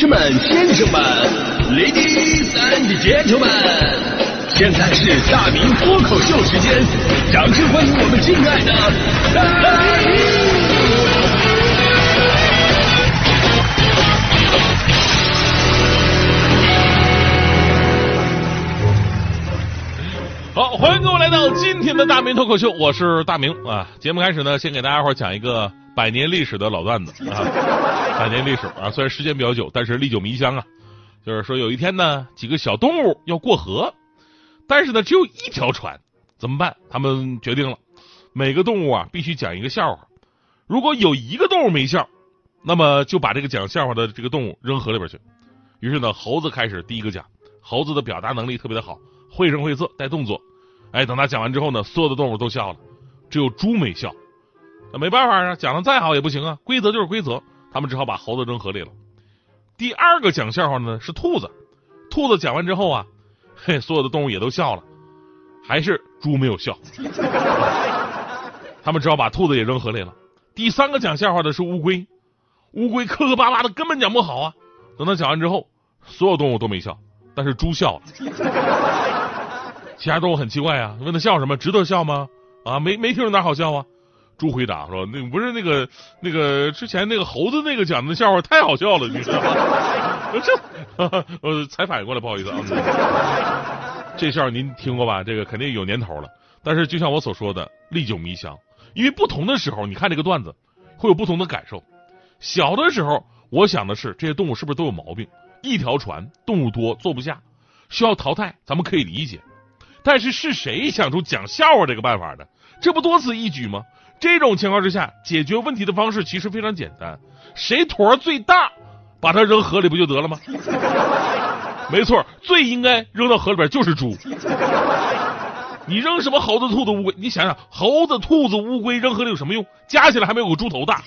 士们、先生们，Ladies and Gentlemen，现在是大明脱口秀时间，掌声欢迎我们敬爱的！好，欢迎各位来到今天的大明脱口秀，我是大明啊。节目开始呢，先给大家伙讲一个百年历史的老段子啊，百年历史啊，虽然时间比较久，但是历久弥香啊。就是说有一天呢，几个小动物要过河，但是呢只有一条船，怎么办？他们决定了，每个动物啊必须讲一个笑话，如果有一个动物没笑，那么就把这个讲笑话的这个动物扔河里边去。于是呢，猴子开始第一个讲，猴子的表达能力特别的好，绘声绘色带动作。哎，等他讲完之后呢，所有的动物都笑了，只有猪没笑。那没办法啊，讲的再好也不行啊，规则就是规则。他们只好把猴子扔河里了。第二个讲笑话的呢是兔子，兔子讲完之后啊，嘿，所有的动物也都笑了，还是猪没有笑。他们只好把兔子也扔河里了。第三个讲笑话的是乌龟，乌龟磕磕巴巴的根本讲不好啊。等他讲完之后，所有动物都没笑，但是猪笑了。其他动物很奇怪啊，问他笑什么？值得笑吗？啊，没没听着哪好笑啊？猪回答说：“那不是那个那个之前那个猴子那个讲的笑话太好笑了，你知道吗？这 呃才反应过来，不好意思啊。这 笑话您听过吧？这个肯定有年头了。但是就像我所说的，历久弥香。因为不同的时候，你看这个段子会有不同的感受。小的时候，我想的是这些动物是不是都有毛病？一条船，动物多，坐不下，需要淘汰，咱们可以理解。但是是谁想出讲笑话这个办法的？这不多此一举吗？这种情况之下，解决问题的方式其实非常简单，谁坨最大，把它扔河里不就得了吗？没错，最应该扔到河里边就是猪。你扔什么猴子、兔子、乌龟？你想想，猴子、兔子、乌龟扔河里有什么用？加起来还没有个猪头大。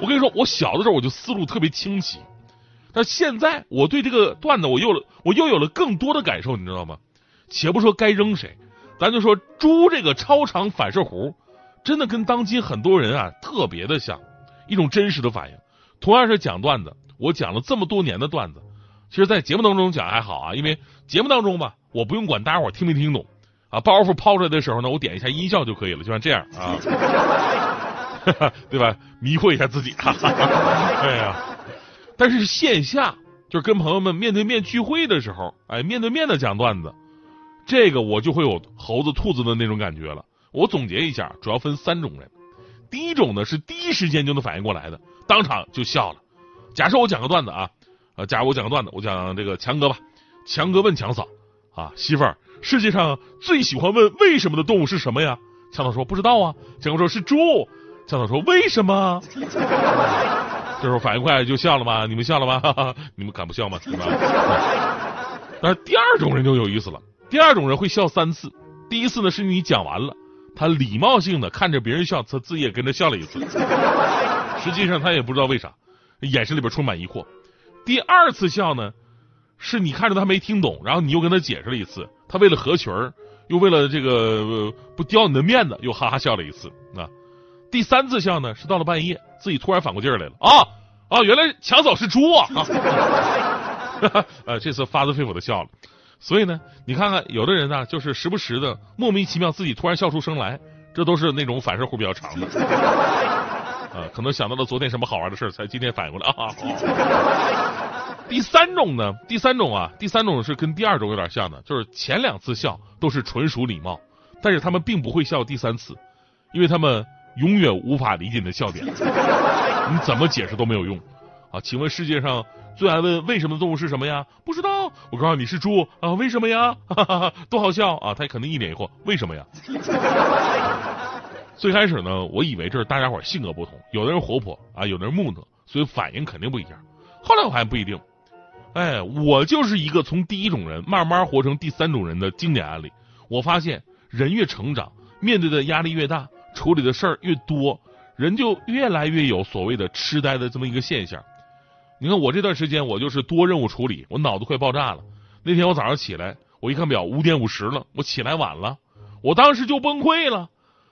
我跟你说，我小的时候我就思路特别清晰，但现在我对这个段子我又了，我又有了更多的感受，你知道吗？且不说该扔谁，咱就说猪这个超长反射弧，真的跟当今很多人啊特别的像，一种真实的反应。同样是讲段子，我讲了这么多年的段子，其实，在节目当中讲还好啊，因为节目当中吧，我不用管大家伙听没听懂啊，包袱抛出来的时候呢，我点一下音效就可以了，就像这样啊，对吧？迷惑一下自己，哈 哈哎呀，但是线下就是跟朋友们面对面聚会的时候，哎，面对面的讲段子。这个我就会有猴子、兔子的那种感觉了。我总结一下，主要分三种人。第一种呢是第一时间就能反应过来的，当场就笑了。假设我讲个段子啊，呃，假如我讲个段子，我讲这个强哥吧。强哥问强嫂啊，媳妇儿，世界上最喜欢问为什么的动物是什么呀？强嫂说不知道啊。强哥说是猪。强嫂说为什么？这时候反应快就笑了吗？你们笑了吗？你们敢不笑吗？对吧？但是第二种人就有意思了。第二种人会笑三次，第一次呢是你讲完了，他礼貌性的看着别人笑，他自己也跟着笑了一次，实际上他也不知道为啥，眼神里边充满疑惑。第二次笑呢，是你看着他没听懂，然后你又跟他解释了一次，他为了合群儿，又为了这个不丢你的面子，又哈哈笑了一次啊。第三次笑呢，是到了半夜，自己突然反过劲儿来了啊啊，原来强嫂是猪啊，呃，这次发自肺腑的笑了。所以呢，你看看有的人呢，就是时不时的莫名其妙自己突然笑出声来，这都是那种反射弧比较长的，啊，可能想到了昨天什么好玩的事才今天反应过来。啊。第三种呢，第三种啊，第三种是跟第二种有点像的，就是前两次笑都是纯属礼貌，但是他们并不会笑第三次，因为他们永远无法理解你的笑点，你怎么解释都没有用啊。请问世界上？最爱问为什么的动物是什么呀？不知道。我告诉你是猪啊？为什么呀？哈哈哈，多好笑啊！他肯定一脸疑惑，为什么呀？最开始呢，我以为这是大家伙性格不同，有的人活泼啊，有的人木讷，所以反应肯定不一样。后来我发现不一定。哎，我就是一个从第一种人慢慢活成第三种人的经典案例。我发现人越成长，面对的压力越大，处理的事儿越多，人就越来越有所谓的痴呆的这么一个现象。你看我这段时间，我就是多任务处理，我脑子快爆炸了。那天我早上起来，我一看表，五点五十了，我起来晚了，我当时就崩溃了。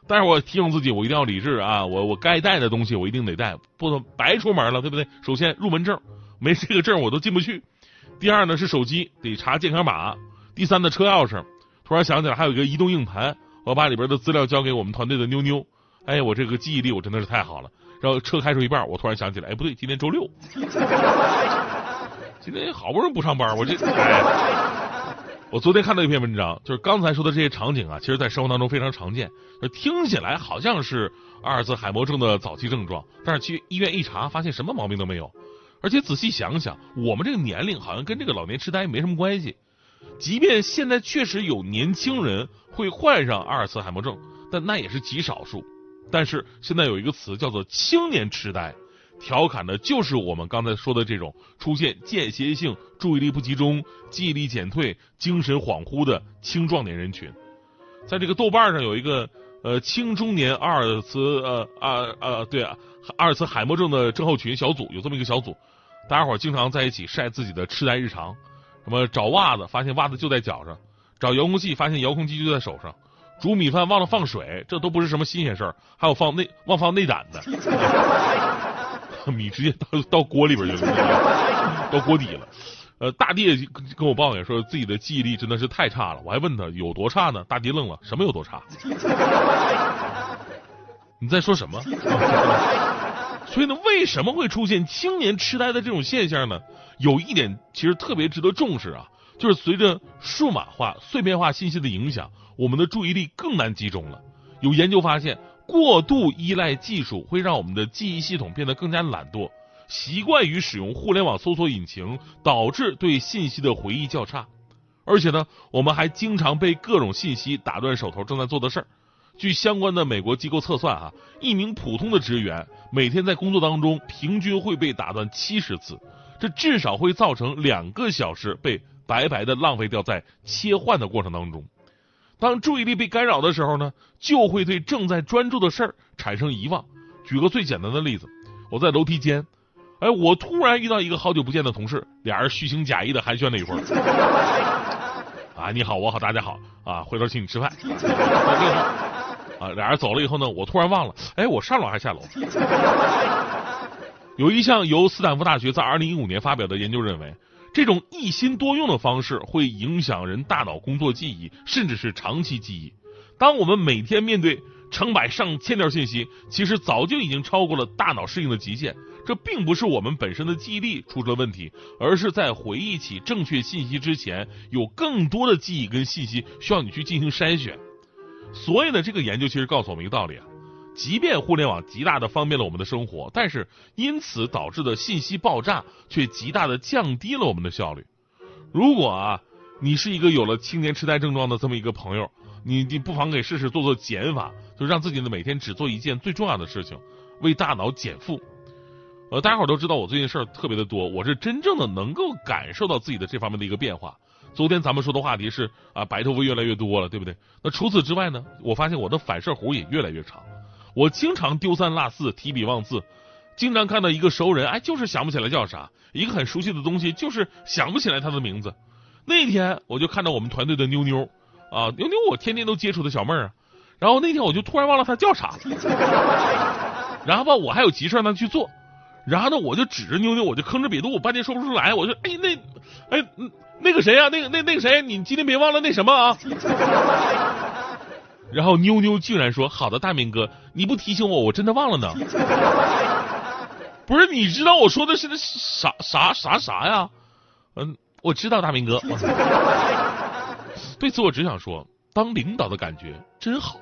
但是我提醒自己，我一定要理智啊！我我该带的东西我一定得带，不能白出门了，对不对？首先入门证，没这个证我都进不去。第二呢是手机得查健康码。第三呢车钥匙。突然想起来还有一个移动硬盘，我把里边的资料交给我们团队的妞妞。哎，我这个记忆力我真的是太好了。然后车开出一半，我突然想起来，哎不对，今天周六，今天好不容易不上班，我这哎。我昨天看到一篇文章，就是刚才说的这些场景啊，其实在生活当中非常常见。听起来好像是阿尔兹海默症的早期症状，但是去医院一查，发现什么毛病都没有。而且仔细想想，我们这个年龄好像跟这个老年痴呆没什么关系。即便现在确实有年轻人会患上阿尔茨海默症，但那也是极少数。但是现在有一个词叫做青年痴呆。调侃的就是我们刚才说的这种出现间歇性注意力不集中、记忆力减退、精神恍惚的青壮年人群。在这个豆瓣上有一个呃青中年阿尔茨呃啊啊对啊阿尔茨海默症的症候群小组，有这么一个小组，大家伙儿经常在一起晒自己的痴呆日常，什么找袜子发现袜子就在脚上，找遥控器发现遥控器就在手上，煮米饭忘了放水，这都不是什么新鲜事儿，还有放内忘放内胆的。米直接到到锅里边去了，到锅底了。呃，大弟跟我抱怨说自己的记忆力真的是太差了。我还问他有多差呢？大弟愣了，什么有多差？你在说什么？所以呢，为什么会出现青年痴呆的这种现象呢？有一点其实特别值得重视啊，就是随着数码化、碎片化信息的影响，我们的注意力更难集中了。有研究发现。过度依赖技术会让我们的记忆系统变得更加懒惰，习惯于使用互联网搜索引擎，导致对信息的回忆较差。而且呢，我们还经常被各种信息打断手头正在做的事儿。据相关的美国机构测算，啊，一名普通的职员每天在工作当中平均会被打断七十次，这至少会造成两个小时被白白的浪费掉在切换的过程当中。当注意力被干扰的时候呢，就会对正在专注的事儿产生遗忘。举个最简单的例子，我在楼梯间，哎，我突然遇到一个好久不见的同事，俩人虚情假意的寒暄了一会儿。啊，你好，我好，大家好，啊，回头请你吃饭。啊，俩人走了以后呢，我突然忘了，哎，我上楼还是下楼？有一项由斯坦福大学在二零一五年发表的研究认为。这种一心多用的方式会影响人大脑工作记忆，甚至是长期记忆。当我们每天面对成百上千条信息，其实早就已经超过了大脑适应的极限。这并不是我们本身的记忆力出了问题，而是在回忆起正确信息之前，有更多的记忆跟信息需要你去进行筛选。所以呢，这个研究其实告诉我们一个道理啊。即便互联网极大的方便了我们的生活，但是因此导致的信息爆炸却极大的降低了我们的效率。如果啊，你是一个有了青年痴呆症状的这么一个朋友，你你不妨给试试做做减法，就让自己的每天只做一件最重要的事情，为大脑减负。呃，大家伙都知道我最近事儿特别的多，我是真正的能够感受到自己的这方面的一个变化。昨天咱们说的话题是啊，白头发越来越多了，对不对？那除此之外呢，我发现我的反射弧也越来越长。我经常丢三落四、提笔忘字，经常看到一个熟人，哎，就是想不起来叫啥；一个很熟悉的东西，就是想不起来他的名字。那天我就看到我们团队的妞妞，啊，妞妞我天天都接触的小妹儿啊。然后那天我就突然忘了她叫啥。然后吧，我还有急事让她去做。然后呢，我就指着妞妞，我就吭哧瘪肚，我半天说不出来。我说，哎，那，哎，那个谁呀？那个那那个谁？你今天别忘了那什么啊？然后妞妞竟然说：“好的，大明哥，你不提醒我，我真的忘了呢。不是，你知道我说的是那啥啥啥啥呀？嗯，我知道，大明哥。对此，我只想说，当领导的感觉真好。”